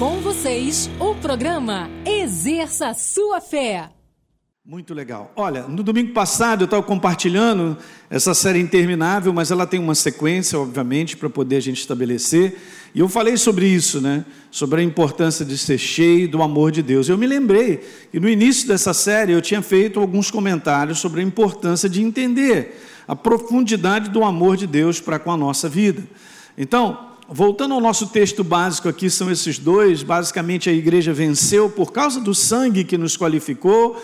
Com vocês, o programa Exerça Sua Fé. Muito legal. Olha, no domingo passado eu estava compartilhando essa série interminável, mas ela tem uma sequência, obviamente, para poder a gente estabelecer. E eu falei sobre isso, né? Sobre a importância de ser cheio do amor de Deus. Eu me lembrei que no início dessa série eu tinha feito alguns comentários sobre a importância de entender a profundidade do amor de Deus para com a nossa vida. Então, voltando ao nosso texto básico aqui, são esses dois. Basicamente, a igreja venceu por causa do sangue que nos qualificou,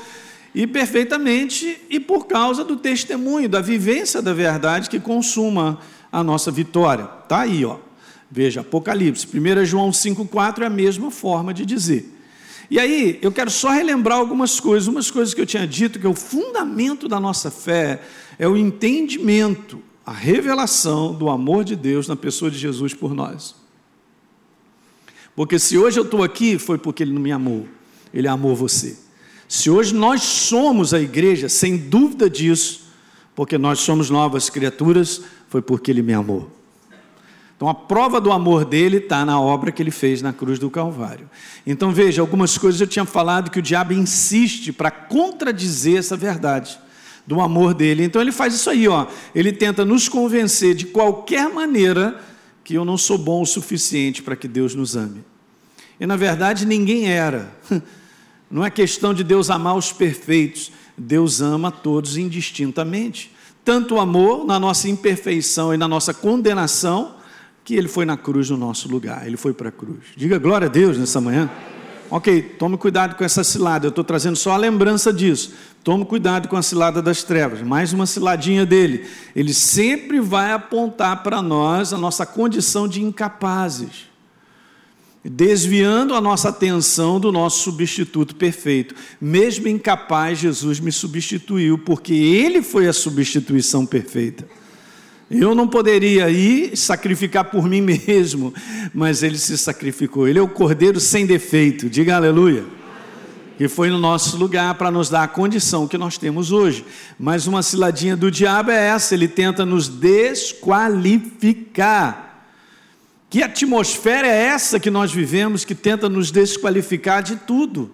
e perfeitamente, e por causa do testemunho, da vivência da verdade que consuma a nossa vitória. Está aí, ó. Veja, Apocalipse. 1 João 5,4 é a mesma forma de dizer. E aí, eu quero só relembrar algumas coisas, umas coisas que eu tinha dito, que é o fundamento da nossa fé é o entendimento a revelação do amor de Deus na pessoa de Jesus por nós. Porque se hoje eu estou aqui, foi porque Ele não me amou, Ele amou você. Se hoje nós somos a igreja, sem dúvida disso, porque nós somos novas criaturas, foi porque Ele me amou. Então a prova do amor dele está na obra que ele fez na cruz do Calvário. Então veja, algumas coisas eu tinha falado que o diabo insiste para contradizer essa verdade do amor dele. Então ele faz isso aí, ó. Ele tenta nos convencer de qualquer maneira que eu não sou bom o suficiente para que Deus nos ame. E na verdade ninguém era. Não é questão de Deus amar os perfeitos. Deus ama todos indistintamente. Tanto amor na nossa imperfeição e na nossa condenação, que ele foi na cruz no nosso lugar. Ele foi para a cruz. Diga glória a Deus nessa manhã. Ok, tome cuidado com essa cilada, eu estou trazendo só a lembrança disso. Tome cuidado com a cilada das trevas, mais uma ciladinha dele. Ele sempre vai apontar para nós a nossa condição de incapazes, desviando a nossa atenção do nosso substituto perfeito. Mesmo incapaz, Jesus me substituiu, porque ele foi a substituição perfeita. Eu não poderia ir sacrificar por mim mesmo, mas ele se sacrificou. Ele é o cordeiro sem defeito, diga aleluia. Que foi no nosso lugar para nos dar a condição que nós temos hoje. Mas uma ciladinha do diabo é essa, ele tenta nos desqualificar. Que atmosfera é essa que nós vivemos que tenta nos desqualificar de tudo?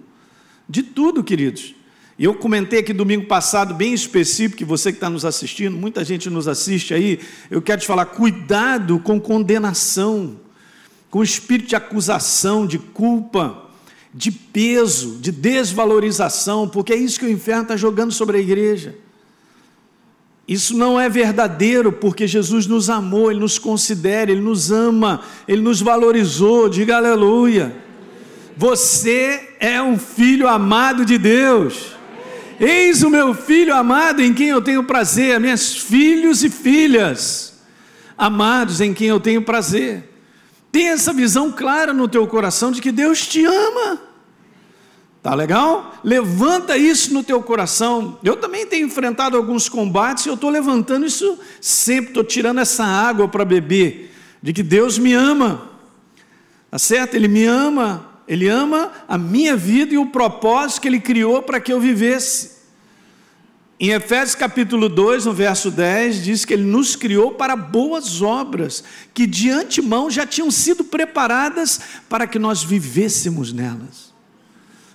De tudo, queridos. E eu comentei aqui domingo passado, bem específico, que você que está nos assistindo, muita gente nos assiste aí, eu quero te falar, cuidado com condenação, com espírito de acusação, de culpa, de peso, de desvalorização, porque é isso que o inferno está jogando sobre a igreja. Isso não é verdadeiro, porque Jesus nos amou, Ele nos considera, Ele nos ama, Ele nos valorizou, diga aleluia. Você é um filho amado de Deus. Eis o meu filho amado em quem eu tenho prazer, minhas filhos e filhas amados em quem eu tenho prazer. Tenha essa visão clara no teu coração de que Deus te ama. Tá legal? Levanta isso no teu coração. Eu também tenho enfrentado alguns combates e eu estou levantando isso sempre, estou tirando essa água para beber, de que Deus me ama. Tá certo? Ele me ama, Ele ama a minha vida e o propósito que Ele criou para que eu vivesse. Em Efésios capítulo 2, no verso 10, diz que ele nos criou para boas obras, que de antemão já tinham sido preparadas para que nós vivêssemos nelas.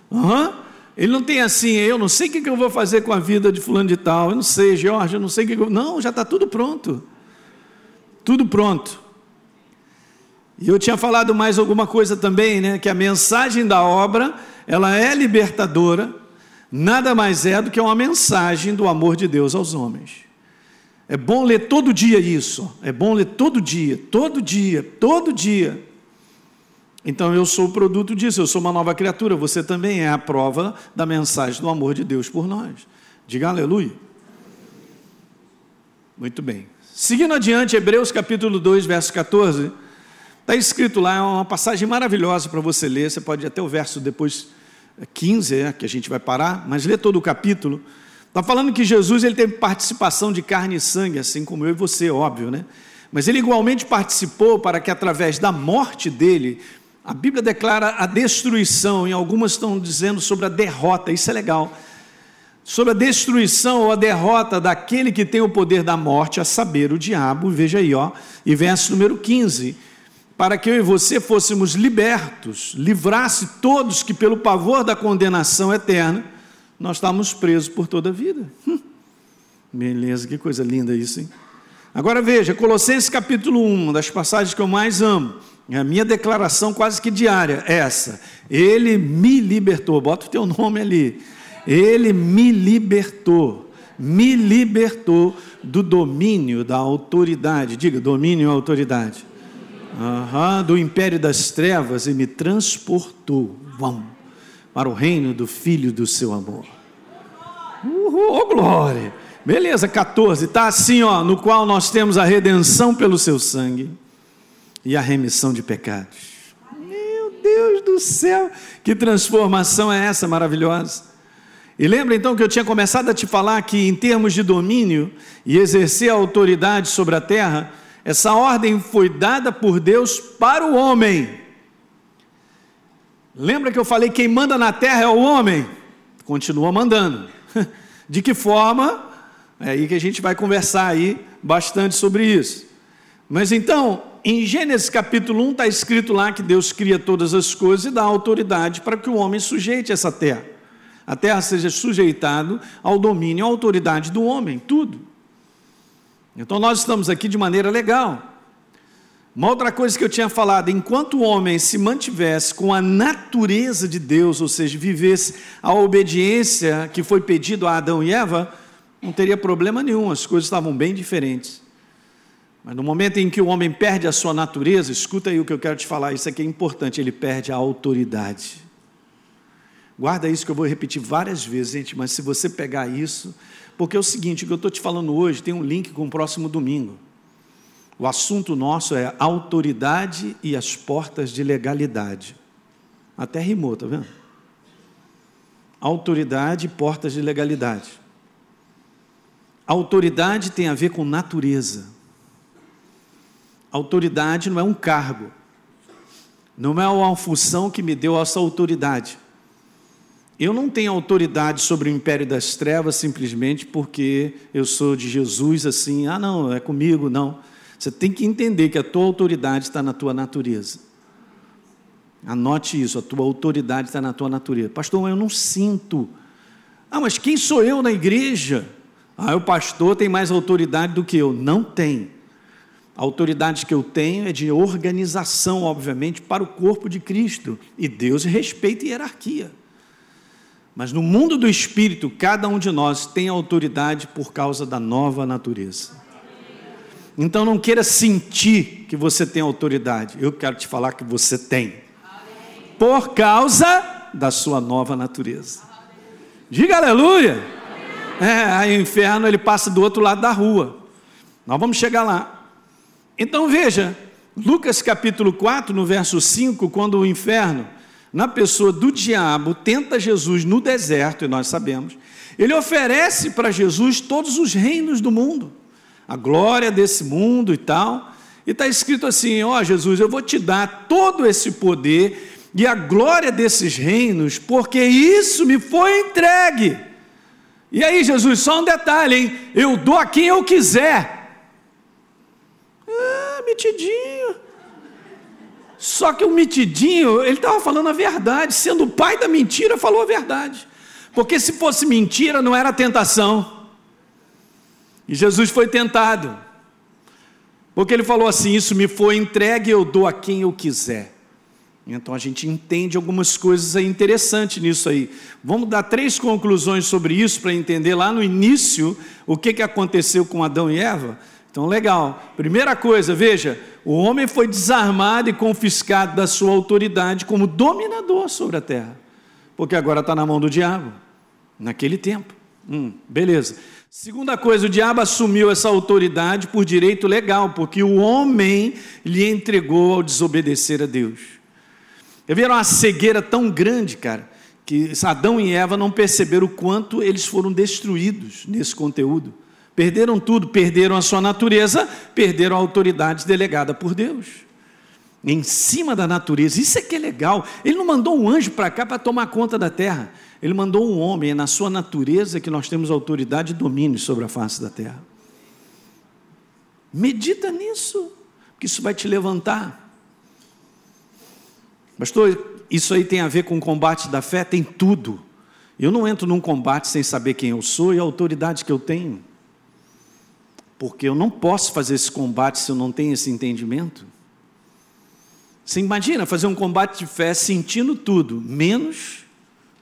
Uhum. Ele não tem assim, eu não sei o que eu vou fazer com a vida de fulano de tal, eu não sei, Jorge, eu não sei o que eu... Não, já está tudo pronto. Tudo pronto. E eu tinha falado mais alguma coisa também, né? Que a mensagem da obra, ela é libertadora, nada mais é do que uma mensagem do amor de Deus aos homens. É bom ler todo dia isso, é bom ler todo dia, todo dia, todo dia. Então eu sou o produto disso, eu sou uma nova criatura, você também é a prova da mensagem do amor de Deus por nós. Diga aleluia. Muito bem. Seguindo adiante, Hebreus capítulo 2, verso 14, está escrito lá, é uma passagem maravilhosa para você ler, você pode até o verso depois 15, é, que a gente vai parar, mas lê todo o capítulo. Está falando que Jesus ele teve participação de carne e sangue, assim como eu e você, óbvio, né? Mas ele igualmente participou para que através da morte dele, a Bíblia declara a destruição, e algumas estão dizendo sobre a derrota, isso é legal. Sobre a destruição ou a derrota daquele que tem o poder da morte, a saber, o diabo, veja aí, ó, e verso número 15 para que eu e você fôssemos libertos, livrasse todos que, pelo pavor da condenação eterna, nós estávamos presos por toda a vida. Hum. Beleza, que coisa linda isso, hein? Agora veja, Colossenses capítulo 1, uma das passagens que eu mais amo, a minha declaração quase que diária, é essa. Ele me libertou, bota o teu nome ali. Ele me libertou, me libertou do domínio da autoridade. Diga, domínio e autoridade. Uhum, do império das trevas e me transportou vamos, para o reino do Filho do seu amor. Uhul, oh glória! Beleza, 14, está assim, ó, no qual nós temos a redenção pelo seu sangue e a remissão de pecados. Meu Deus do céu, que transformação é essa maravilhosa? E lembra então que eu tinha começado a te falar que, em termos de domínio e exercer a autoridade sobre a terra, essa ordem foi dada por Deus para o homem. Lembra que eu falei quem manda na terra é o homem? Continua mandando. De que forma? É aí que a gente vai conversar aí bastante sobre isso. Mas então, em Gênesis capítulo 1 está escrito lá que Deus cria todas as coisas e dá autoridade para que o homem sujeite essa terra. A terra seja sujeitado ao domínio, à autoridade do homem, tudo. Então nós estamos aqui de maneira legal. Uma outra coisa que eu tinha falado, enquanto o homem se mantivesse com a natureza de Deus, ou seja, vivesse a obediência que foi pedido a Adão e Eva, não teria problema nenhum, as coisas estavam bem diferentes. Mas no momento em que o homem perde a sua natureza, escuta aí o que eu quero te falar, isso aqui é importante, ele perde a autoridade. Guarda isso que eu vou repetir várias vezes, gente, mas se você pegar isso, porque é o seguinte, o que eu estou te falando hoje tem um link com o próximo domingo. O assunto nosso é autoridade e as portas de legalidade. Até rimou, tá vendo? Autoridade e portas de legalidade. Autoridade tem a ver com natureza. Autoridade não é um cargo, não é uma função que me deu essa autoridade. Eu não tenho autoridade sobre o império das trevas simplesmente porque eu sou de Jesus, assim, ah, não, é comigo, não. Você tem que entender que a tua autoridade está na tua natureza. Anote isso, a tua autoridade está na tua natureza. Pastor, eu não sinto. Ah, mas quem sou eu na igreja? Ah, o pastor tem mais autoridade do que eu. Não tem. A autoridade que eu tenho é de organização, obviamente, para o corpo de Cristo. E Deus respeita hierarquia. Mas no mundo do espírito, cada um de nós tem autoridade por causa da nova natureza. Então não queira sentir que você tem autoridade. Eu quero te falar que você tem. Por causa da sua nova natureza. Diga aleluia. É, aí o inferno ele passa do outro lado da rua. Nós vamos chegar lá. Então veja, Lucas capítulo 4, no verso 5, quando o inferno, na pessoa do diabo, tenta Jesus no deserto, e nós sabemos, ele oferece para Jesus todos os reinos do mundo, a glória desse mundo e tal. E está escrito assim: Ó oh, Jesus, eu vou te dar todo esse poder e a glória desses reinos, porque isso me foi entregue. E aí, Jesus, só um detalhe, hein? Eu dou a quem eu quiser. Ah, metidinho. Só que o metidinho, ele estava falando a verdade, sendo o pai da mentira, falou a verdade. Porque se fosse mentira, não era tentação. E Jesus foi tentado. Porque ele falou assim: Isso me foi entregue, eu dou a quem eu quiser. Então a gente entende algumas coisas interessantes nisso aí. Vamos dar três conclusões sobre isso para entender lá no início o que, que aconteceu com Adão e Eva. Então, legal. Primeira coisa, veja: o homem foi desarmado e confiscado da sua autoridade como dominador sobre a terra, porque agora está na mão do diabo, naquele tempo. Hum, beleza. Segunda coisa, o diabo assumiu essa autoridade por direito legal, porque o homem lhe entregou ao desobedecer a Deus. Viram uma cegueira tão grande, cara, que Adão e Eva não perceberam o quanto eles foram destruídos nesse conteúdo. Perderam tudo, perderam a sua natureza, perderam a autoridade delegada por Deus. Em cima da natureza, isso é que é legal. Ele não mandou um anjo para cá para tomar conta da terra. Ele mandou um homem, é na sua natureza que nós temos autoridade e domínio sobre a face da terra. Medita nisso, que isso vai te levantar. Pastor, isso aí tem a ver com o combate da fé? Tem tudo. Eu não entro num combate sem saber quem eu sou e a autoridade que eu tenho. Porque eu não posso fazer esse combate se eu não tenho esse entendimento. Você imagina fazer um combate de fé sentindo tudo, menos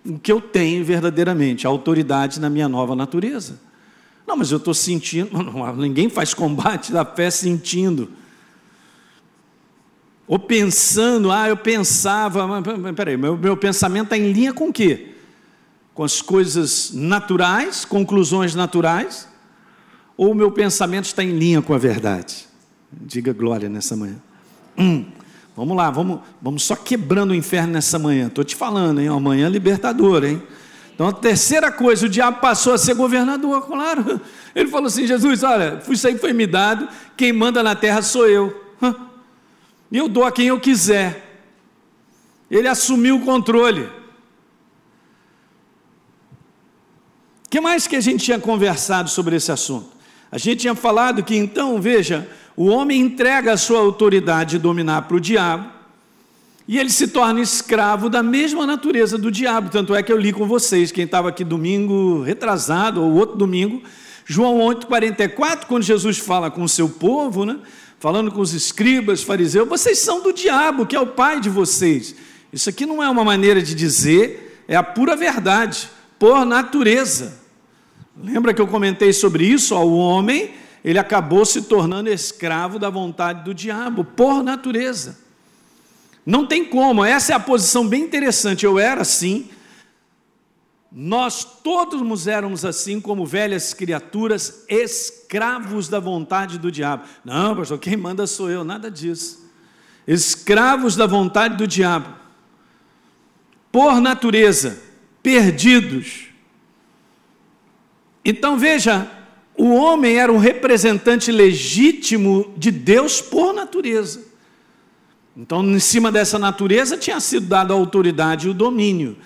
o que eu tenho verdadeiramente, a autoridade na minha nova natureza. Não, mas eu estou sentindo. Ninguém faz combate da fé sentindo. Ou pensando, ah, eu pensava. Peraí, meu, meu pensamento está em linha com o quê? Com as coisas naturais, conclusões naturais? Ou o meu pensamento está em linha com a verdade? Diga glória nessa manhã. Hum, vamos lá, vamos, vamos só quebrando o inferno nessa manhã. Estou te falando, hein? Amanhã libertadora, hein? Então, a terceira coisa, o diabo passou a ser governador, claro. Ele falou assim: Jesus, olha, isso aí foi me dado, quem manda na terra sou eu. E eu dou a quem eu quiser. Ele assumiu o controle. O que mais que a gente tinha conversado sobre esse assunto? A gente tinha falado que então, veja, o homem entrega a sua autoridade de dominar para o diabo, e ele se torna escravo da mesma natureza do diabo. Tanto é que eu li com vocês, quem estava aqui domingo retrasado, ou outro domingo, João 8,44, quando Jesus fala com o seu povo, né, falando com os escribas, fariseus, vocês são do diabo, que é o pai de vocês. Isso aqui não é uma maneira de dizer, é a pura verdade, por natureza. Lembra que eu comentei sobre isso? o homem, ele acabou se tornando escravo da vontade do diabo, por natureza. Não tem como, essa é a posição bem interessante. Eu era assim, nós todos éramos assim, como velhas criaturas, escravos da vontade do diabo. Não, pastor, quem manda sou eu, nada disso. Escravos da vontade do diabo, por natureza, perdidos. Então veja, o homem era um representante legítimo de Deus por natureza. Então, em cima dessa natureza tinha sido dada a autoridade e o domínio.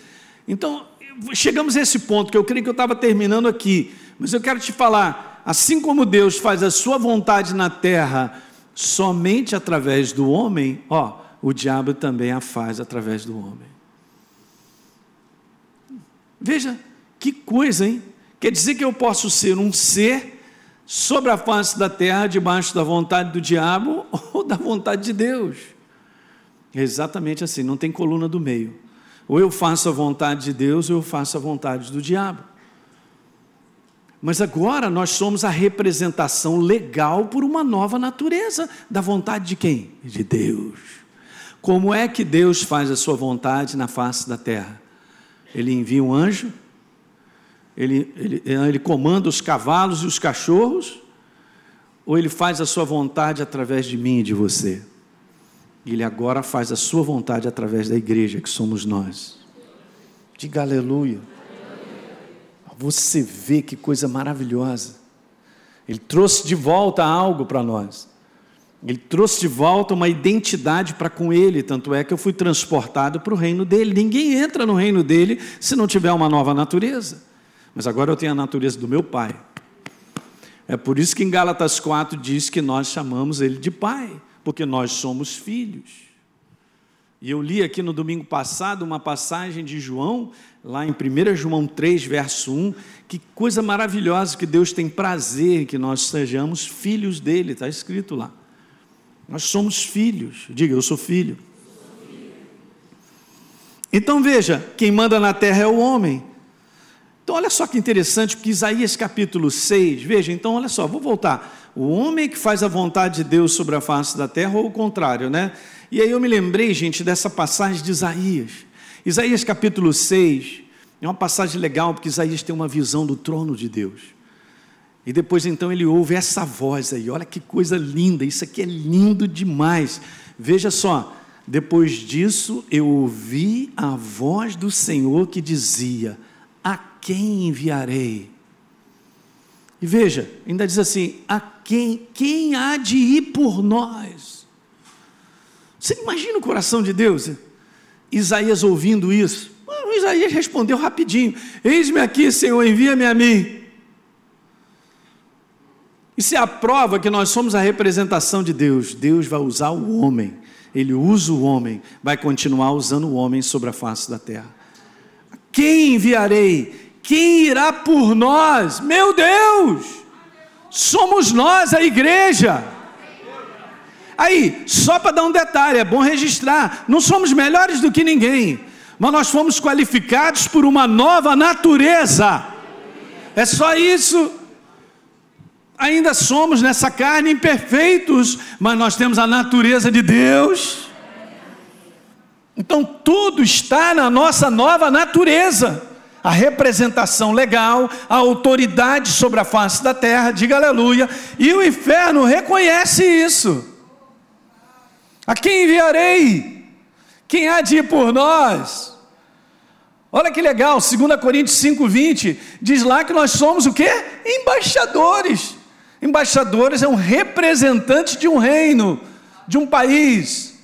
Então, chegamos a esse ponto que eu creio que eu estava terminando aqui, mas eu quero te falar: assim como Deus faz a sua vontade na terra somente através do homem, ó, o diabo também a faz através do homem. Veja que coisa, hein? Quer dizer que eu posso ser um ser sobre a face da terra, debaixo da vontade do diabo ou da vontade de Deus. É exatamente assim, não tem coluna do meio. Ou eu faço a vontade de Deus, ou eu faço a vontade do diabo. Mas agora nós somos a representação legal por uma nova natureza da vontade de quem? De Deus. Como é que Deus faz a sua vontade na face da terra? Ele envia um anjo, ele, ele, ele comanda os cavalos e os cachorros, ou ele faz a sua vontade através de mim e de você? Ele agora faz a sua vontade através da igreja, que somos nós. Diga aleluia. Você vê que coisa maravilhosa. Ele trouxe de volta algo para nós. Ele trouxe de volta uma identidade para com ele, tanto é que eu fui transportado para o reino dele. Ninguém entra no reino dele se não tiver uma nova natureza. Mas agora eu tenho a natureza do meu pai. É por isso que em Gálatas 4 diz que nós chamamos ele de pai porque nós somos filhos. E eu li aqui no domingo passado uma passagem de João, lá em 1 João 3, verso 1, que coisa maravilhosa que Deus tem prazer que nós sejamos filhos dele, está escrito lá. Nós somos filhos, diga, eu sou filho. Então veja, quem manda na terra é o homem. Então olha só que interessante, porque Isaías capítulo 6, veja, então olha só, vou voltar o homem que faz a vontade de Deus sobre a face da terra, ou o contrário, né? E aí eu me lembrei, gente, dessa passagem de Isaías. Isaías capítulo 6, é uma passagem legal, porque Isaías tem uma visão do trono de Deus. E depois então ele ouve essa voz aí, olha que coisa linda, isso aqui é lindo demais. Veja só, depois disso eu ouvi a voz do Senhor que dizia: quem enviarei? E veja, ainda diz assim: a quem, quem há de ir por nós? Você imagina o coração de Deus? Isaías ouvindo isso. O Isaías respondeu rapidinho: Eis-me aqui, Senhor, envia-me a mim. Isso é a prova que nós somos a representação de Deus. Deus vai usar o homem. ele usa o homem, vai continuar usando o homem sobre a face da terra. Quem enviarei? Quem irá por nós? Meu Deus! Somos nós, a igreja. Aí, só para dar um detalhe, é bom registrar: não somos melhores do que ninguém, mas nós fomos qualificados por uma nova natureza. É só isso. Ainda somos nessa carne imperfeitos, mas nós temos a natureza de Deus. Então tudo está na nossa nova natureza. A representação legal, a autoridade sobre a face da terra, diga aleluia, e o inferno reconhece isso. A quem enviarei? Quem há de ir por nós? Olha que legal, 2 Coríntios 5,20 diz lá que nós somos o que? Embaixadores. Embaixadores é um representante de um reino, de um país,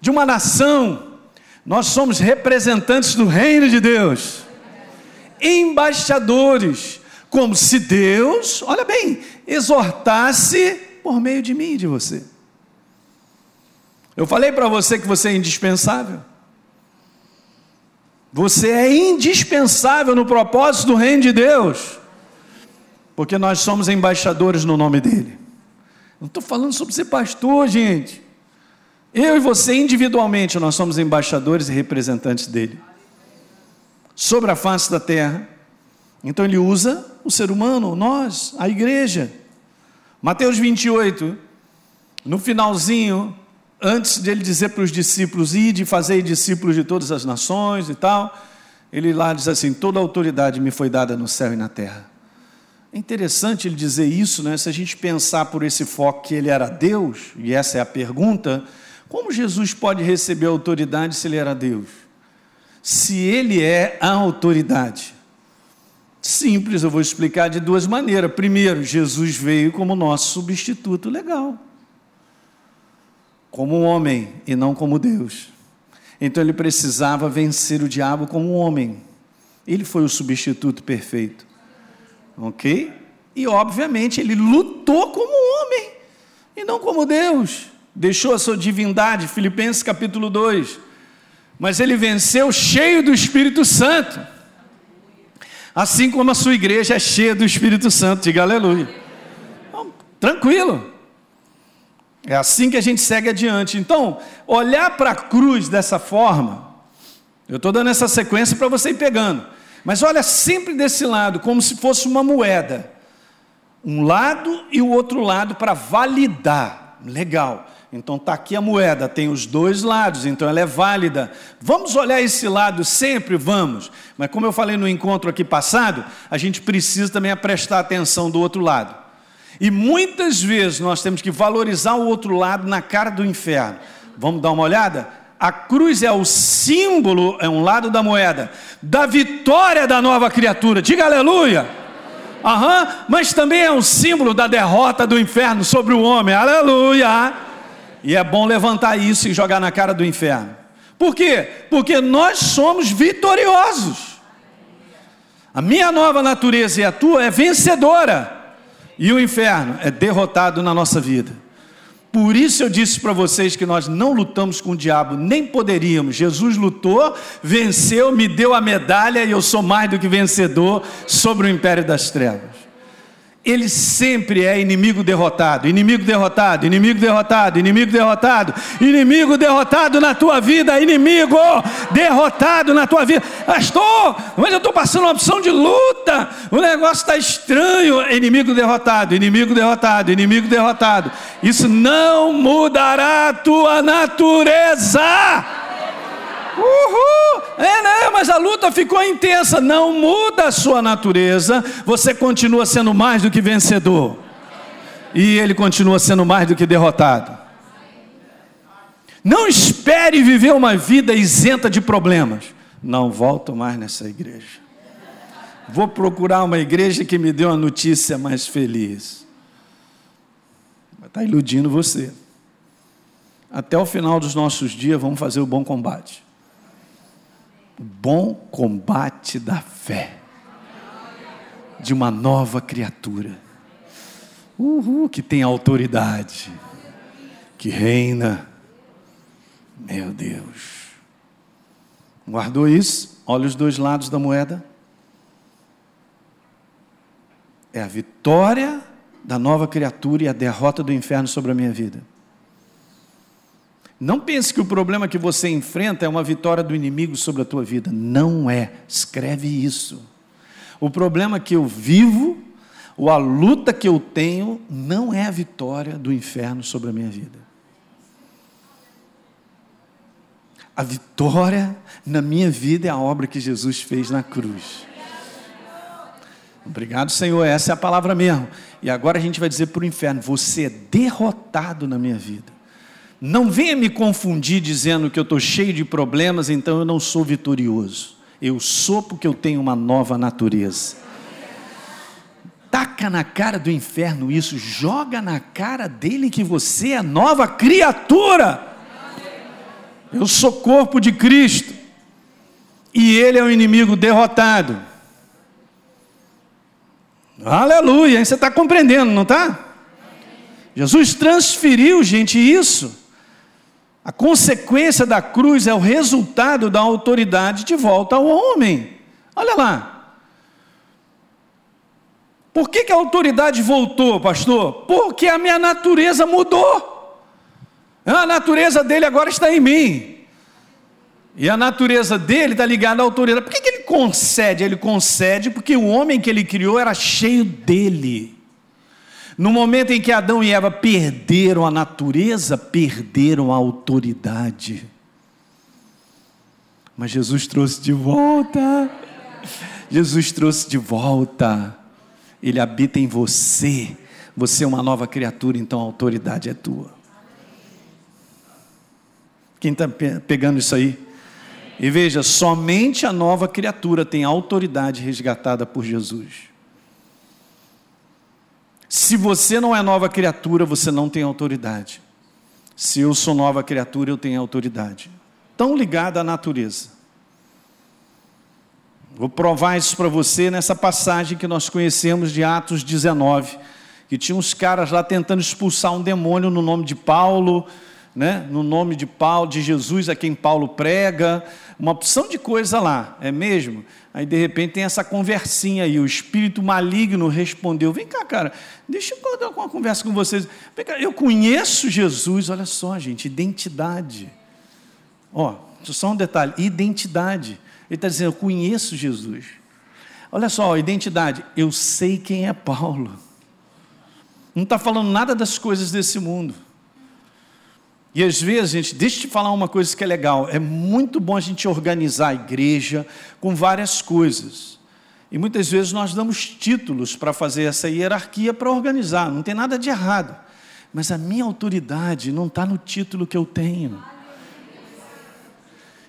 de uma nação. Nós somos representantes do reino de Deus. Embaixadores, como se Deus, olha bem, exortasse por meio de mim e de você. Eu falei para você que você é indispensável. Você é indispensável no propósito do reino de Deus porque nós somos embaixadores no nome dele. Não estou falando sobre ser pastor, gente. Eu e você, individualmente, nós somos embaixadores e representantes dele. Sobre a face da terra. Então ele usa o ser humano, nós, a igreja. Mateus 28, no finalzinho, antes de ele dizer para os discípulos, ir de fazer discípulos de todas as nações e tal, ele lá diz assim: toda autoridade me foi dada no céu e na terra. É interessante ele dizer isso, né? Se a gente pensar por esse foco que ele era Deus, e essa é a pergunta, como Jesus pode receber autoridade se ele era Deus? Se ele é a autoridade. Simples, eu vou explicar de duas maneiras. Primeiro, Jesus veio como nosso substituto legal. Como homem e não como Deus. Então ele precisava vencer o diabo como homem. Ele foi o substituto perfeito. Ok? E obviamente ele lutou como homem e não como Deus. Deixou a sua divindade, Filipenses capítulo 2. Mas ele venceu cheio do Espírito Santo. Assim como a sua igreja é cheia do Espírito Santo, diga aleluia. Então, tranquilo. É assim que a gente segue adiante. Então, olhar para a cruz dessa forma, eu estou dando essa sequência para você ir pegando. Mas olha sempre desse lado, como se fosse uma moeda. Um lado e o outro lado para validar. Legal. Então está aqui a moeda, tem os dois lados, então ela é válida. Vamos olhar esse lado sempre? Vamos. Mas como eu falei no encontro aqui passado, a gente precisa também prestar atenção do outro lado. E muitas vezes nós temos que valorizar o outro lado na cara do inferno. Vamos dar uma olhada? A cruz é o símbolo, é um lado da moeda, da vitória da nova criatura. Diga aleluia. Aham, mas também é um símbolo da derrota do inferno sobre o homem. Aleluia. E é bom levantar isso e jogar na cara do inferno. Por quê? Porque nós somos vitoriosos. A minha nova natureza e a tua é vencedora. E o inferno é derrotado na nossa vida. Por isso eu disse para vocês que nós não lutamos com o diabo, nem poderíamos. Jesus lutou, venceu, me deu a medalha e eu sou mais do que vencedor sobre o império das trevas ele sempre é inimigo derrotado, inimigo derrotado, inimigo derrotado, inimigo derrotado, inimigo derrotado na tua vida, inimigo derrotado na tua vida. Pastor, mas eu estou passando uma opção de luta, o negócio está estranho. Inimigo derrotado, inimigo derrotado, inimigo derrotado. Isso não mudará a tua natureza. Uhul! É, né? Mas a luta ficou intensa. Não muda a sua natureza. Você continua sendo mais do que vencedor. E ele continua sendo mais do que derrotado. Não espere viver uma vida isenta de problemas. Não volto mais nessa igreja. Vou procurar uma igreja que me dê uma notícia mais feliz. Está iludindo você. Até o final dos nossos dias, vamos fazer o bom combate bom combate da fé de uma nova criatura. Uhul, que tem autoridade, que reina. Meu Deus. Guardou isso? Olha os dois lados da moeda. É a vitória da nova criatura e a derrota do inferno sobre a minha vida. Não pense que o problema que você enfrenta é uma vitória do inimigo sobre a tua vida. Não é. Escreve isso. O problema que eu vivo, ou a luta que eu tenho, não é a vitória do inferno sobre a minha vida. A vitória na minha vida é a obra que Jesus fez na cruz. Obrigado, Senhor. Essa é a palavra mesmo. E agora a gente vai dizer para o inferno: você é derrotado na minha vida. Não venha me confundir dizendo que eu estou cheio de problemas, então eu não sou vitorioso. Eu sou porque eu tenho uma nova natureza. Taca na cara do inferno isso, joga na cara dele que você é nova criatura. Eu sou corpo de Cristo. E ele é o inimigo derrotado. Aleluia, você está compreendendo, não está? Jesus transferiu, gente, isso. A consequência da cruz é o resultado da autoridade de volta ao homem. Olha lá. Por que, que a autoridade voltou, pastor? Porque a minha natureza mudou. A natureza dele agora está em mim. E a natureza dele está ligada à autoridade. Por que, que ele concede? Ele concede porque o homem que ele criou era cheio dele. No momento em que Adão e Eva perderam a natureza, perderam a autoridade. Mas Jesus trouxe de volta. Jesus trouxe de volta. Ele habita em você. Você é uma nova criatura, então a autoridade é tua. Quem está pegando isso aí? E veja, somente a nova criatura tem autoridade resgatada por Jesus. Se você não é nova criatura, você não tem autoridade. Se eu sou nova criatura, eu tenho autoridade. Tão ligada à natureza. Vou provar isso para você nessa passagem que nós conhecemos de Atos 19, que tinha uns caras lá tentando expulsar um demônio no nome de Paulo, né? no nome de Paulo, de Jesus a quem Paulo prega, uma opção de coisa lá, é mesmo? Aí de repente tem essa conversinha aí, o espírito maligno respondeu: Vem cá, cara, deixa eu dar uma conversa com vocês. Vem cá, eu conheço Jesus, olha só, gente, identidade. Ó, só um detalhe: identidade. Ele está dizendo: Eu conheço Jesus. Olha só, identidade, eu sei quem é Paulo. Não está falando nada das coisas desse mundo. E às vezes, gente, deixa eu te falar uma coisa que é legal. É muito bom a gente organizar a igreja com várias coisas. E muitas vezes nós damos títulos para fazer essa hierarquia para organizar. Não tem nada de errado. Mas a minha autoridade não está no título que eu tenho.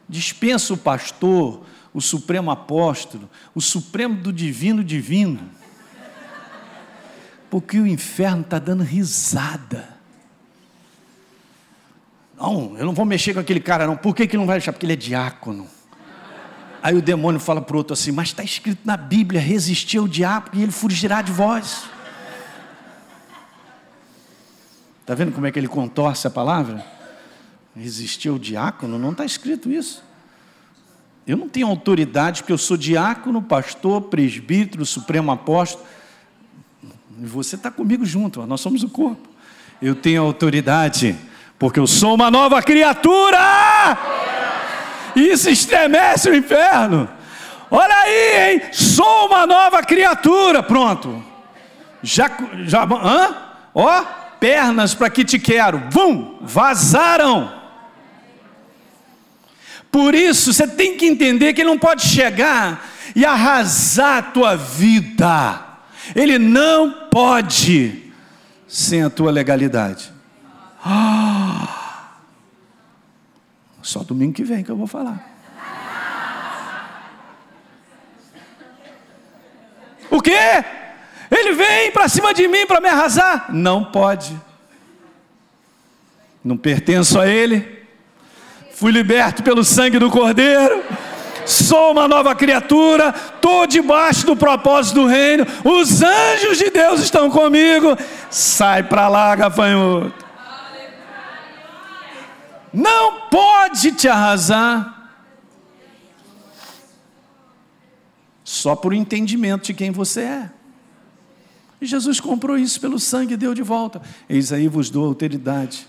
Dispensa o pastor, o supremo apóstolo, o supremo do divino divino. Porque o inferno está dando risada não, eu não vou mexer com aquele cara, não. Por que, que não vai deixar? Porque ele é diácono. Aí o demônio fala para o outro assim: Mas está escrito na Bíblia: resistir ao diabo e ele fugirá de vós. Está vendo como é que ele contorce a palavra? Resistir ao diácono? Não está escrito isso. Eu não tenho autoridade, porque eu sou diácono, pastor, presbítero, supremo apóstolo. E você está comigo junto, nós somos o corpo. Eu tenho autoridade porque eu sou uma nova criatura. Isso estremece o inferno. Olha aí, hein? Sou uma nova criatura. Pronto. Já, já, hã? Ó, pernas para que te quero. Vum, vazaram. Por isso, você tem que entender que ele não pode chegar e arrasar a tua vida. Ele não pode sem a tua legalidade. Ah! Só domingo que vem que eu vou falar. O quê? Ele vem para cima de mim para me arrasar? Não pode. Não pertenço a ele. Fui liberto pelo sangue do Cordeiro. Sou uma nova criatura, estou debaixo do propósito do reino. Os anjos de Deus estão comigo. Sai para lá, gafanhoto. Não pode te arrasar. Só por entendimento de quem você é. E Jesus comprou isso pelo sangue e deu de volta. Eis aí vos dou autoridade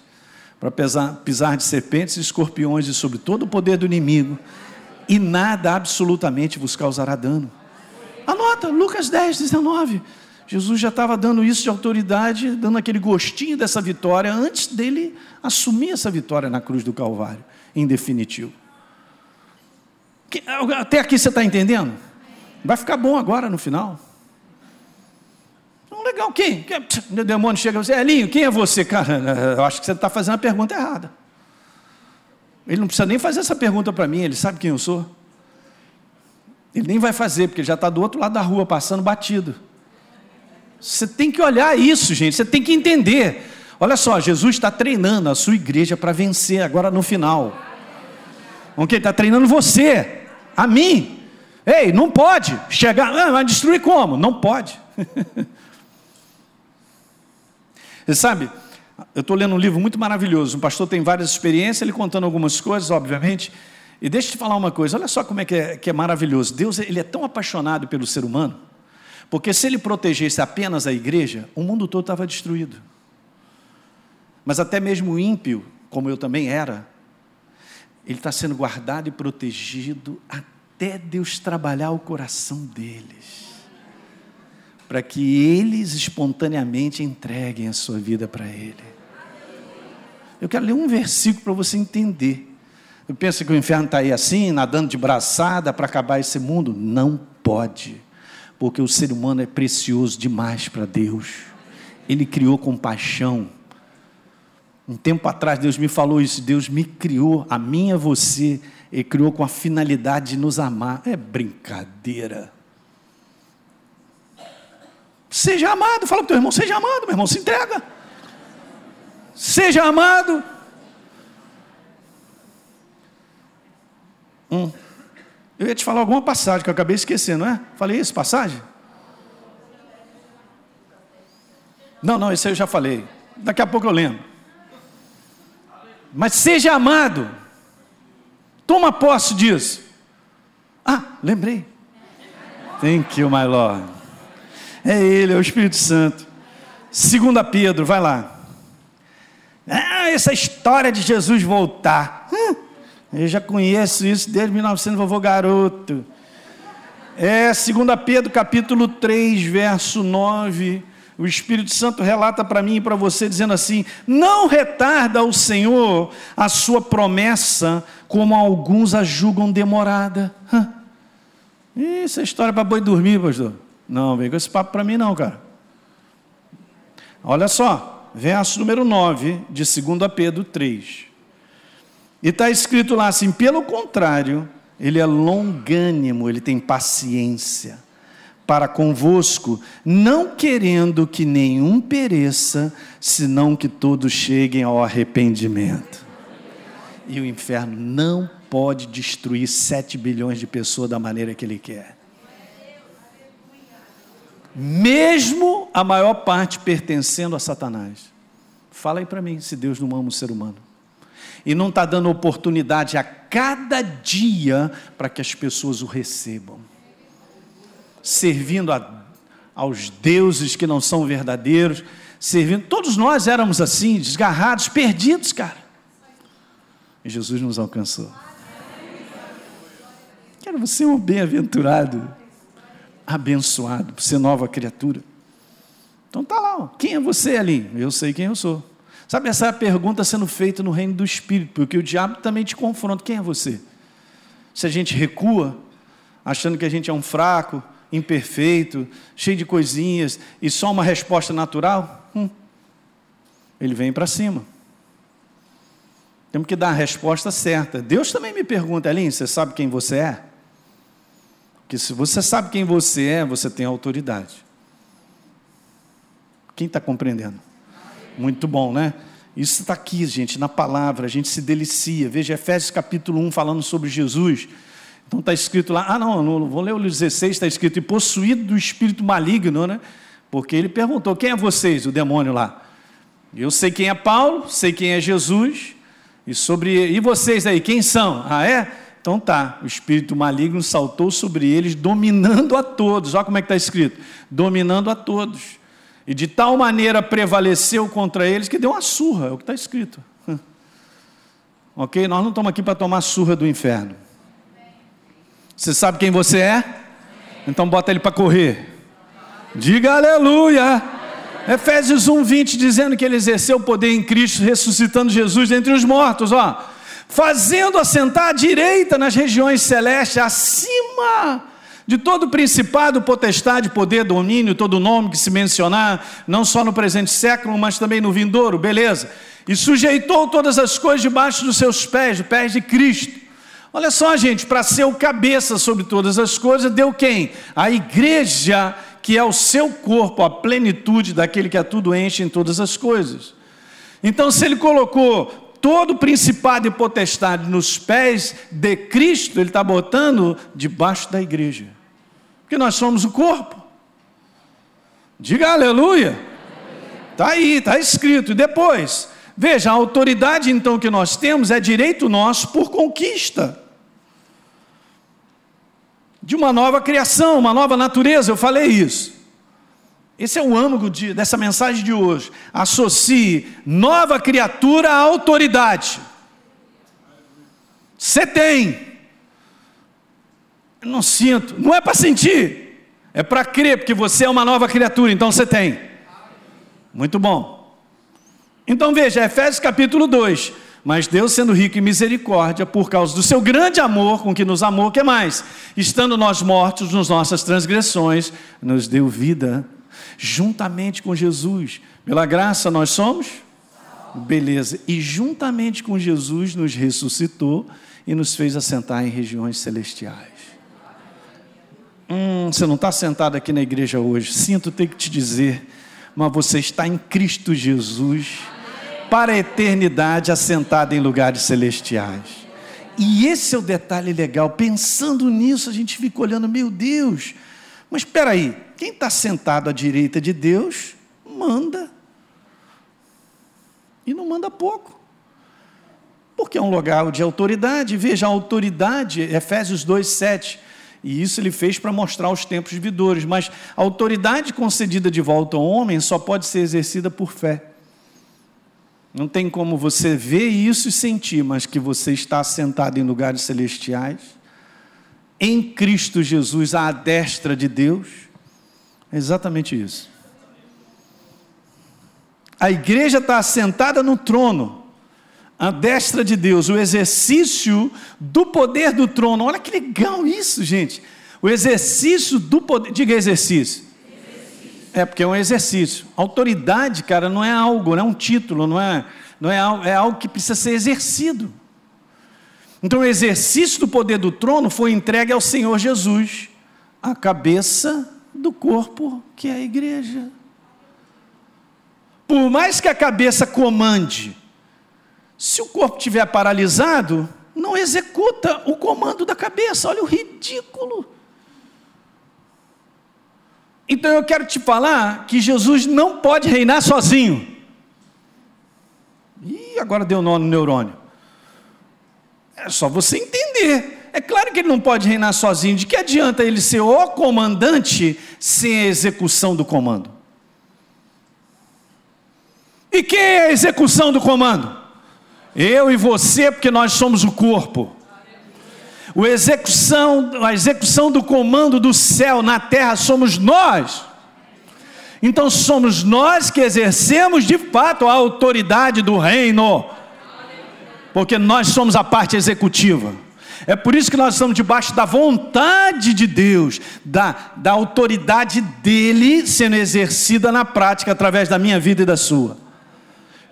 para pisar de serpentes e escorpiões e sobre todo o poder do inimigo, e nada absolutamente vos causará dano. Anota, Lucas 10, 19. Jesus já estava dando isso de autoridade, dando aquele gostinho dessa vitória, antes dele assumir essa vitória na cruz do Calvário, em definitivo. Até aqui você está entendendo? Vai ficar bom agora no final. Então, legal, quem? O demônio chega e você, Elinho, quem é você? Cara, eu acho que você está fazendo a pergunta errada. Ele não precisa nem fazer essa pergunta para mim, ele sabe quem eu sou. Ele nem vai fazer, porque ele já está do outro lado da rua, passando batido. Você tem que olhar isso, gente, você tem que entender. Olha só, Jesus está treinando a sua igreja para vencer agora no final. Ok? Está treinando você, a mim. Ei, não pode chegar, ah, vai destruir como? Não pode. Você sabe, eu estou lendo um livro muito maravilhoso. Um pastor tem várias experiências, ele contando algumas coisas, obviamente. E deixa eu te falar uma coisa, olha só como é que é, que é maravilhoso. Deus ele é tão apaixonado pelo ser humano, porque se ele protegesse apenas a igreja, o mundo todo estava destruído. Mas até mesmo o ímpio, como eu também era, ele está sendo guardado e protegido até Deus trabalhar o coração deles para que eles espontaneamente entreguem a sua vida para Ele. Eu quero ler um versículo para você entender. Eu penso que o inferno está aí assim, nadando de braçada para acabar esse mundo? Não pode, porque o ser humano é precioso demais para Deus. Ele criou com paixão. Um tempo atrás Deus me falou isso, Deus me criou, a mim e a você, Ele criou com a finalidade de nos amar. É brincadeira. Seja amado. Fala para o teu irmão, seja amado, meu irmão, se entrega. Seja amado. Hum. Eu ia te falar alguma passagem que eu acabei esquecendo, não é? Falei isso, passagem? Não, não, esse aí eu já falei. Daqui a pouco eu lembro. Mas seja amado. Toma posse disso. Ah, lembrei. Thank you, my Lord. É Ele, é o Espírito Santo. Segunda Pedro, vai lá. Ah, essa história de Jesus voltar. Eu já conheço isso desde 1900, vovô garoto. É 2 Pedro capítulo 3, verso 9. O Espírito Santo relata para mim e para você, dizendo assim: Não retarda o Senhor a sua promessa, como alguns a julgam demorada. Isso é história para boi dormir, pastor. Não, vem com esse papo para mim não, cara. Olha só, verso número 9 de 2 Pedro 3. E está escrito lá assim: pelo contrário, ele é longânimo, ele tem paciência para convosco, não querendo que nenhum pereça, senão que todos cheguem ao arrependimento. E o inferno não pode destruir 7 bilhões de pessoas da maneira que ele quer mesmo a maior parte pertencendo a Satanás. Fala aí para mim se Deus não ama o ser humano. E não está dando oportunidade a cada dia para que as pessoas o recebam. Servindo a, aos deuses que não são verdadeiros, servindo. Todos nós éramos assim, desgarrados, perdidos, cara. E Jesus nos alcançou. Quero você um bem-aventurado abençoado, por ser nova criatura. Então tá lá, ó. quem é você ali? Eu sei quem eu sou. Sabe, essa é a pergunta sendo feita no reino do Espírito, porque o diabo também te confronta: quem é você? Se a gente recua, achando que a gente é um fraco, imperfeito, cheio de coisinhas, e só uma resposta natural, hum, ele vem para cima. Temos que dar a resposta certa. Deus também me pergunta, Aline, você sabe quem você é? que se você sabe quem você é, você tem autoridade. Quem está compreendendo? Muito bom, né? Isso está aqui, gente, na palavra, a gente se delicia. Veja Efésios capítulo 1 falando sobre Jesus. Então está escrito lá, ah não, não vou ler o 16, está escrito, e possuído do espírito maligno, né? Porque ele perguntou, quem é vocês, o demônio lá? Eu sei quem é Paulo, sei quem é Jesus, E sobre e vocês aí, quem são? Ah, é? Então tá, o espírito maligno saltou sobre eles, dominando a todos. Olha como é que está escrito: dominando a todos. E de tal maneira prevaleceu contra eles que deu uma surra, é o que está escrito. ok? Nós não estamos aqui para tomar surra do inferno. Você sabe quem você é? Então bota ele para correr. Diga aleluia. Efésios 1, 20, dizendo que ele exerceu o poder em Cristo, ressuscitando Jesus dentre os mortos, ó fazendo assentar à direita nas regiões celestes, acima de todo principado, potestade, poder, domínio, todo nome que se mencionar, não só no presente século, mas também no vindouro, beleza? E sujeitou todas as coisas debaixo dos seus pés, dos pés de Cristo. Olha só, gente, para ser o cabeça sobre todas as coisas, deu quem? A igreja, que é o seu corpo, a plenitude daquele que a tudo enche em todas as coisas. Então, se ele colocou todo principado e potestade nos pés de Cristo, ele está botando debaixo da igreja. Porque nós somos o corpo. Diga aleluia. Está aí, está escrito. E depois, veja, a autoridade então que nós temos é direito nosso por conquista. De uma nova criação, uma nova natureza, eu falei isso. Esse é o âmago de, dessa mensagem de hoje. Associe nova criatura à autoridade. Você tem. Eu não sinto. Não é para sentir. É para crer, porque você é uma nova criatura, então você tem. Muito bom. Então veja, Efésios capítulo 2. Mas Deus, sendo rico em misericórdia, por causa do seu grande amor com que nos amou, que mais? Estando nós mortos nas nossas transgressões, nos deu vida juntamente com Jesus. Pela graça nós somos? Beleza. E juntamente com Jesus nos ressuscitou e nos fez assentar em regiões celestiais. Hum, você não está sentado aqui na igreja hoje. Sinto ter que te dizer, mas você está em Cristo Jesus para a eternidade assentado em lugares celestiais. E esse é o detalhe legal. Pensando nisso, a gente fica olhando, meu Deus, mas espera aí, quem está sentado à direita de Deus manda. E não manda pouco. Porque é um lugar de autoridade. Veja, a autoridade, Efésios 2, 7. E isso ele fez para mostrar os tempos vidouros. Mas a autoridade concedida de volta ao homem só pode ser exercida por fé. Não tem como você ver isso e sentir, mas que você está sentado em lugares celestiais em Cristo Jesus à destra de Deus? É exatamente isso. A igreja está assentada no trono, à destra de Deus, o exercício do poder do trono. Olha que legal isso, gente. O exercício do poder. Diga exercício. exercício. É, porque é um exercício. Autoridade, cara, não é algo, não é um título, não é, não é, é algo que precisa ser exercido. Então, o exercício do poder do trono foi entregue ao Senhor Jesus, a cabeça do corpo que é a igreja. Por mais que a cabeça comande, se o corpo estiver paralisado, não executa o comando da cabeça. Olha o ridículo. Então eu quero te falar que Jesus não pode reinar sozinho. E agora deu nó no neurônio. É só você entender. É claro que ele não pode reinar sozinho. De que adianta ele ser o comandante sem a execução do comando? E quem é a execução do comando? Eu e você, porque nós somos o corpo. O execução, a execução do comando do céu na terra somos nós. Então somos nós que exercemos de fato a autoridade do reino porque nós somos a parte executiva. É por isso que nós estamos debaixo da vontade de Deus, da, da autoridade dele sendo exercida na prática através da minha vida e da sua.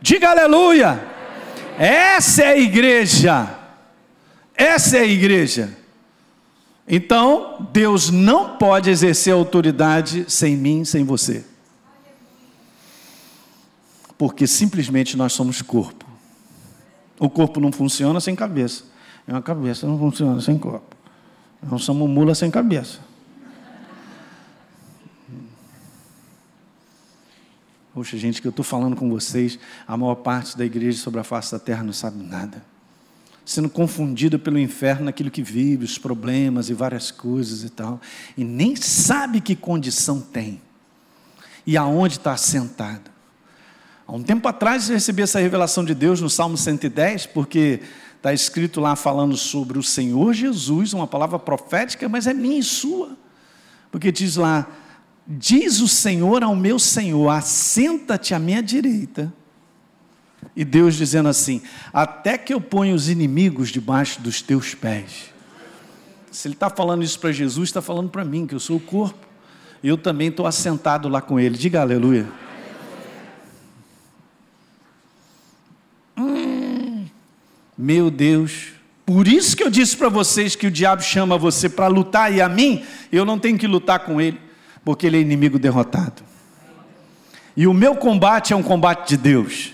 Diga aleluia! Essa é a igreja. Essa é a igreja. Então, Deus não pode exercer autoridade sem mim, sem você. Porque simplesmente nós somos corpo. O corpo não funciona sem cabeça. E uma cabeça não funciona sem corpo. Nós somos mula sem cabeça. Poxa, gente, que eu estou falando com vocês, a maior parte da igreja sobre a face da terra não sabe nada. sendo confundida pelo inferno naquilo que vive, os problemas e várias coisas e tal, e nem sabe que condição tem e aonde está sentado. Há um tempo atrás eu recebi essa revelação de Deus no Salmo 110, porque está escrito lá falando sobre o Senhor Jesus, uma palavra profética, mas é minha e sua. Porque diz lá: Diz o Senhor ao meu Senhor, assenta-te à minha direita. E Deus dizendo assim: Até que eu ponha os inimigos debaixo dos teus pés. Se ele está falando isso para Jesus, está falando para mim, que eu sou o corpo. Eu também estou assentado lá com ele. Diga aleluia. Hum, meu Deus. Por isso que eu disse para vocês que o diabo chama você para lutar e a mim, eu não tenho que lutar com ele, porque ele é inimigo derrotado. E o meu combate é um combate de Deus.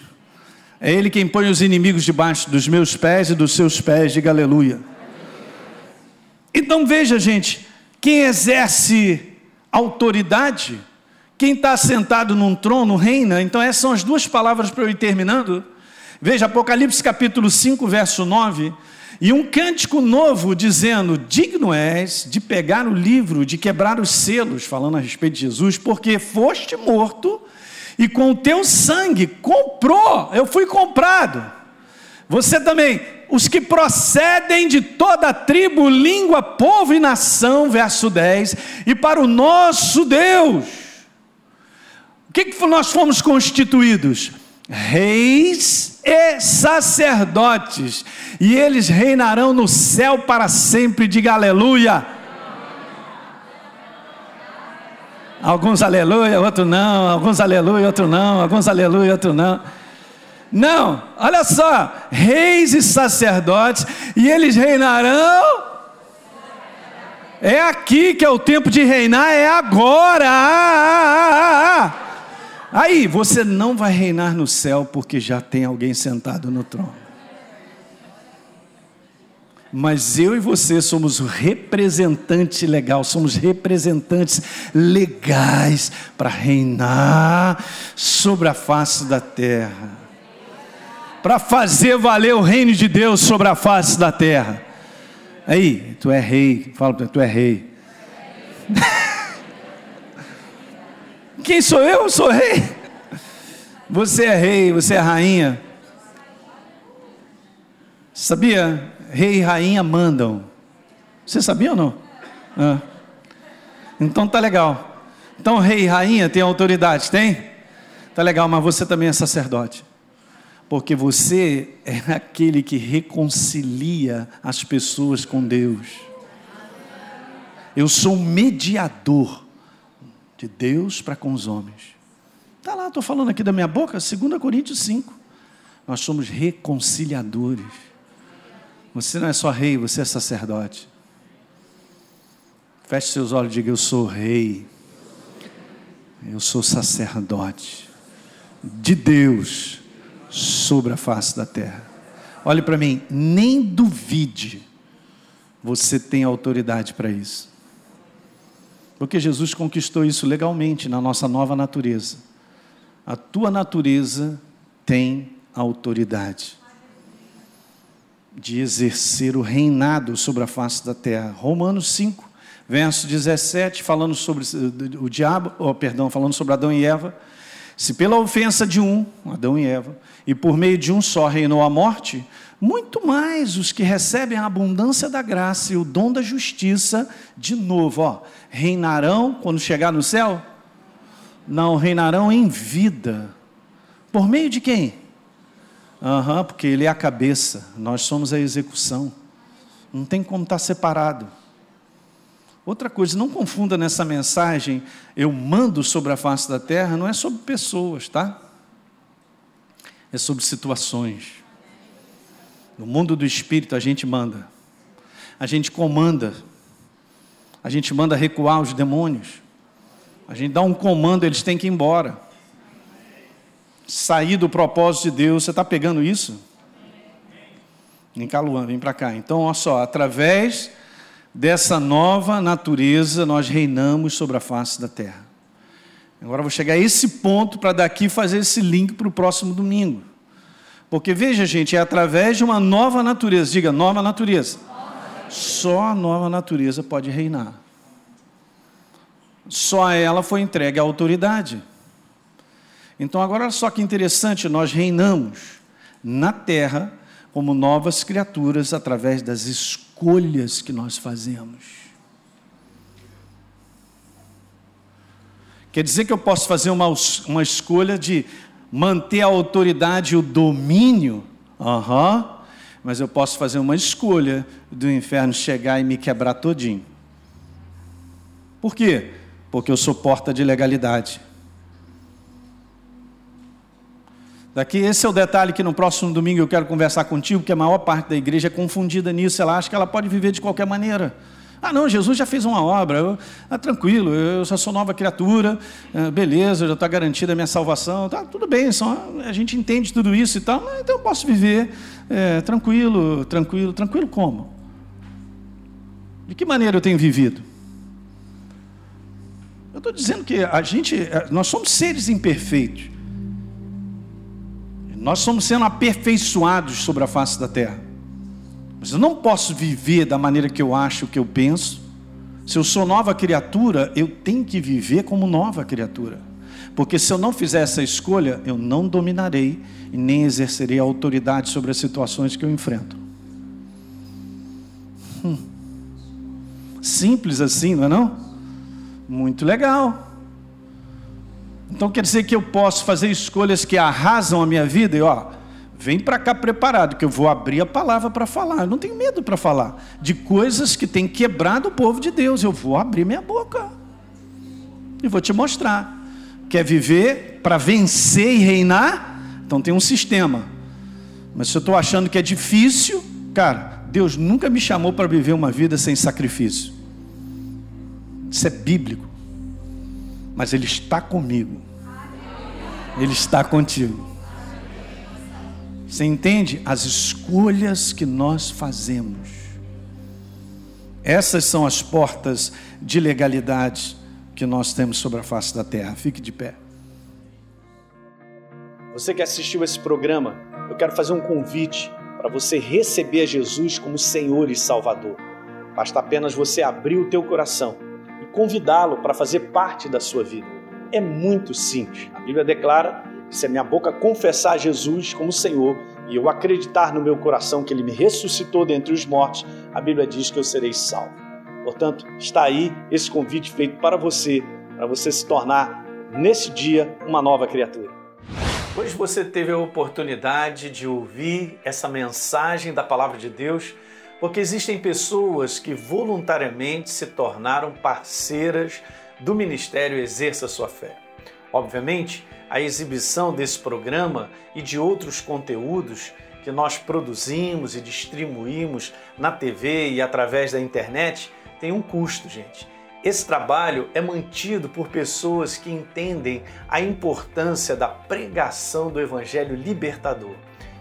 É Ele quem põe os inimigos debaixo dos meus pés e dos seus pés, diga aleluia. Então veja, gente, quem exerce autoridade, quem está sentado num trono reina. Então, essas são as duas palavras para eu ir terminando. Veja, Apocalipse capítulo 5, verso 9. E um cântico novo dizendo: Digno és de pegar o livro, de quebrar os selos, falando a respeito de Jesus, porque foste morto e com o teu sangue comprou, eu fui comprado. Você também, os que procedem de toda tribo, língua, povo e nação, verso 10, e para o nosso Deus. O que, que nós fomos constituídos? Reis e sacerdotes, e eles reinarão no céu para sempre. Diga aleluia. Alguns aleluia, outros não. Alguns aleluia, outros não. Alguns aleluia, outros não. Não, olha só, reis e sacerdotes, e eles reinarão. É aqui que é o tempo de reinar, é agora. Ah, ah, ah. Aí, você não vai reinar no céu porque já tem alguém sentado no trono. Mas eu e você somos representante legal, somos representantes legais para reinar sobre a face da terra. Para fazer valer o reino de Deus sobre a face da terra. Aí, tu é rei, fala para tu é rei. Quem sou eu? Sou rei. Você é rei, você é rainha. Sabia? Rei e rainha mandam. Você sabia ou não? Ah. Então tá legal. Então rei e rainha tem autoridade, tem? Tá legal, mas você também é sacerdote. Porque você é aquele que reconcilia as pessoas com Deus. Eu sou mediador de Deus para com os homens. Está lá, estou falando aqui da minha boca, 2 Coríntios 5. Nós somos reconciliadores. Você não é só rei, você é sacerdote. Feche seus olhos e diga: Eu sou rei. Eu sou sacerdote de Deus sobre a face da terra. Olhe para mim, nem duvide, você tem autoridade para isso. Porque Jesus conquistou isso legalmente na nossa nova natureza. A tua natureza tem autoridade de exercer o reinado sobre a face da terra. Romanos 5, verso 17, falando sobre o diabo, oh, perdão, falando sobre Adão e Eva. Se pela ofensa de um, Adão e Eva, e por meio de um só reinou a morte, muito mais os que recebem a abundância da graça e o dom da justiça, de novo, ó, reinarão quando chegar no céu? Não, reinarão em vida. Por meio de quem? Uhum, porque ele é a cabeça, nós somos a execução. Não tem como estar separado. Outra coisa, não confunda nessa mensagem, eu mando sobre a face da terra, não é sobre pessoas, tá? É sobre situações. No mundo do espírito a gente manda, a gente comanda, a gente manda recuar os demônios, a gente dá um comando, eles têm que ir embora. Sair do propósito de Deus, você está pegando isso? Vem cá, Luan, vem para cá. Então, olha só, através dessa nova natureza, nós reinamos sobre a face da terra. Agora vou chegar a esse ponto para daqui fazer esse link para o próximo domingo. Porque veja, gente, é através de uma nova natureza. Diga, nova natureza. Só a nova natureza pode reinar. Só a ela foi entregue a autoridade. Então, agora, só que interessante: nós reinamos na terra como novas criaturas através das escolhas que nós fazemos. Quer dizer que eu posso fazer uma, uma escolha de manter a autoridade e o domínio, uhum, mas eu posso fazer uma escolha do inferno chegar e me quebrar todinho. Por quê? Porque eu sou porta de legalidade. Daqui, esse é o detalhe que no próximo domingo eu quero conversar contigo, porque a maior parte da igreja é confundida nisso, ela acha que ela pode viver de qualquer maneira. Ah, não, Jesus já fez uma obra, eu, ah, tranquilo, eu já sou nova criatura, ah, beleza, já está garantida a minha salvação, tá, tudo bem, só, a gente entende tudo isso e tal, então eu posso viver é, tranquilo, tranquilo, tranquilo como? De que maneira eu tenho vivido? Eu estou dizendo que a gente, é, nós somos seres imperfeitos, nós somos sendo aperfeiçoados sobre a face da terra. Mas eu não posso viver da maneira que eu acho, que eu penso. Se eu sou nova criatura, eu tenho que viver como nova criatura. Porque se eu não fizer essa escolha, eu não dominarei e nem exercerei autoridade sobre as situações que eu enfrento. Hum. Simples assim, não é não? Muito legal. Então quer dizer que eu posso fazer escolhas que arrasam a minha vida e ó, Vem para cá preparado, que eu vou abrir a palavra para falar. Eu não tenho medo para falar de coisas que têm quebrado o povo de Deus. Eu vou abrir minha boca e vou te mostrar. Quer viver para vencer e reinar? Então tem um sistema. Mas se eu estou achando que é difícil, cara, Deus nunca me chamou para viver uma vida sem sacrifício. Isso é bíblico. Mas Ele está comigo. Ele está contigo. Você entende? As escolhas que nós fazemos. Essas são as portas de legalidade que nós temos sobre a face da terra. Fique de pé. Você que assistiu esse programa, eu quero fazer um convite para você receber Jesus como Senhor e Salvador. Basta apenas você abrir o teu coração convidá-lo para fazer parte da sua vida. É muito simples. A Bíblia declara se a minha boca confessar Jesus como Senhor e eu acreditar no meu coração que Ele me ressuscitou dentre os mortos, a Bíblia diz que eu serei salvo. Portanto, está aí esse convite feito para você, para você se tornar, nesse dia, uma nova criatura. Hoje você teve a oportunidade de ouvir essa mensagem da Palavra de Deus, porque existem pessoas que voluntariamente se tornaram parceiras do Ministério Exerça Sua Fé. Obviamente, a exibição desse programa e de outros conteúdos que nós produzimos e distribuímos na TV e através da internet tem um custo, gente. Esse trabalho é mantido por pessoas que entendem a importância da pregação do Evangelho libertador.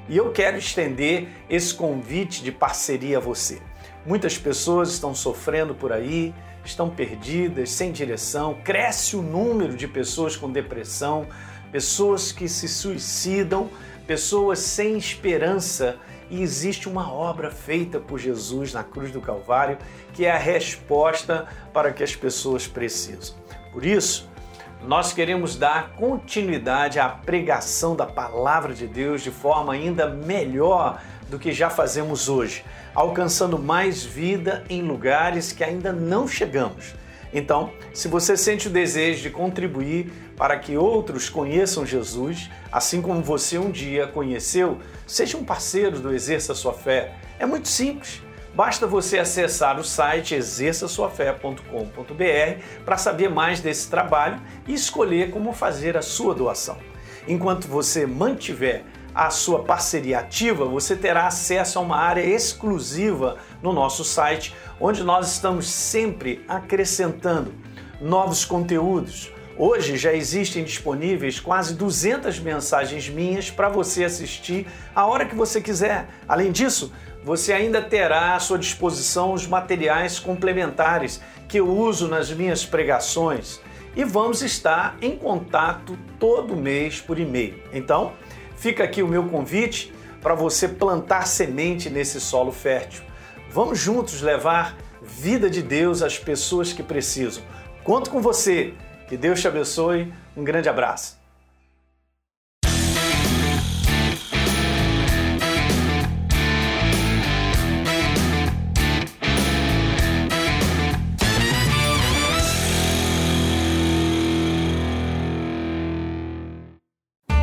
E eu quero estender esse convite de parceria a você. Muitas pessoas estão sofrendo por aí, estão perdidas, sem direção, cresce o número de pessoas com depressão, pessoas que se suicidam, pessoas sem esperança. E existe uma obra feita por Jesus na cruz do Calvário que é a resposta para que as pessoas precisam. Por isso, nós queremos dar continuidade à pregação da palavra de Deus de forma ainda melhor do que já fazemos hoje, alcançando mais vida em lugares que ainda não chegamos. Então, se você sente o desejo de contribuir para que outros conheçam Jesus, assim como você um dia conheceu, seja um parceiro do Exerça Sua Fé. É muito simples. Basta você acessar o site exerçaçoafé.com.br para saber mais desse trabalho e escolher como fazer a sua doação. Enquanto você mantiver a sua parceria ativa, você terá acesso a uma área exclusiva no nosso site, onde nós estamos sempre acrescentando novos conteúdos. Hoje já existem disponíveis quase 200 mensagens minhas para você assistir a hora que você quiser. Além disso, você ainda terá à sua disposição os materiais complementares que eu uso nas minhas pregações e vamos estar em contato todo mês por e-mail. Então, Fica aqui o meu convite para você plantar semente nesse solo fértil. Vamos juntos levar vida de Deus às pessoas que precisam. Conto com você. Que Deus te abençoe. Um grande abraço.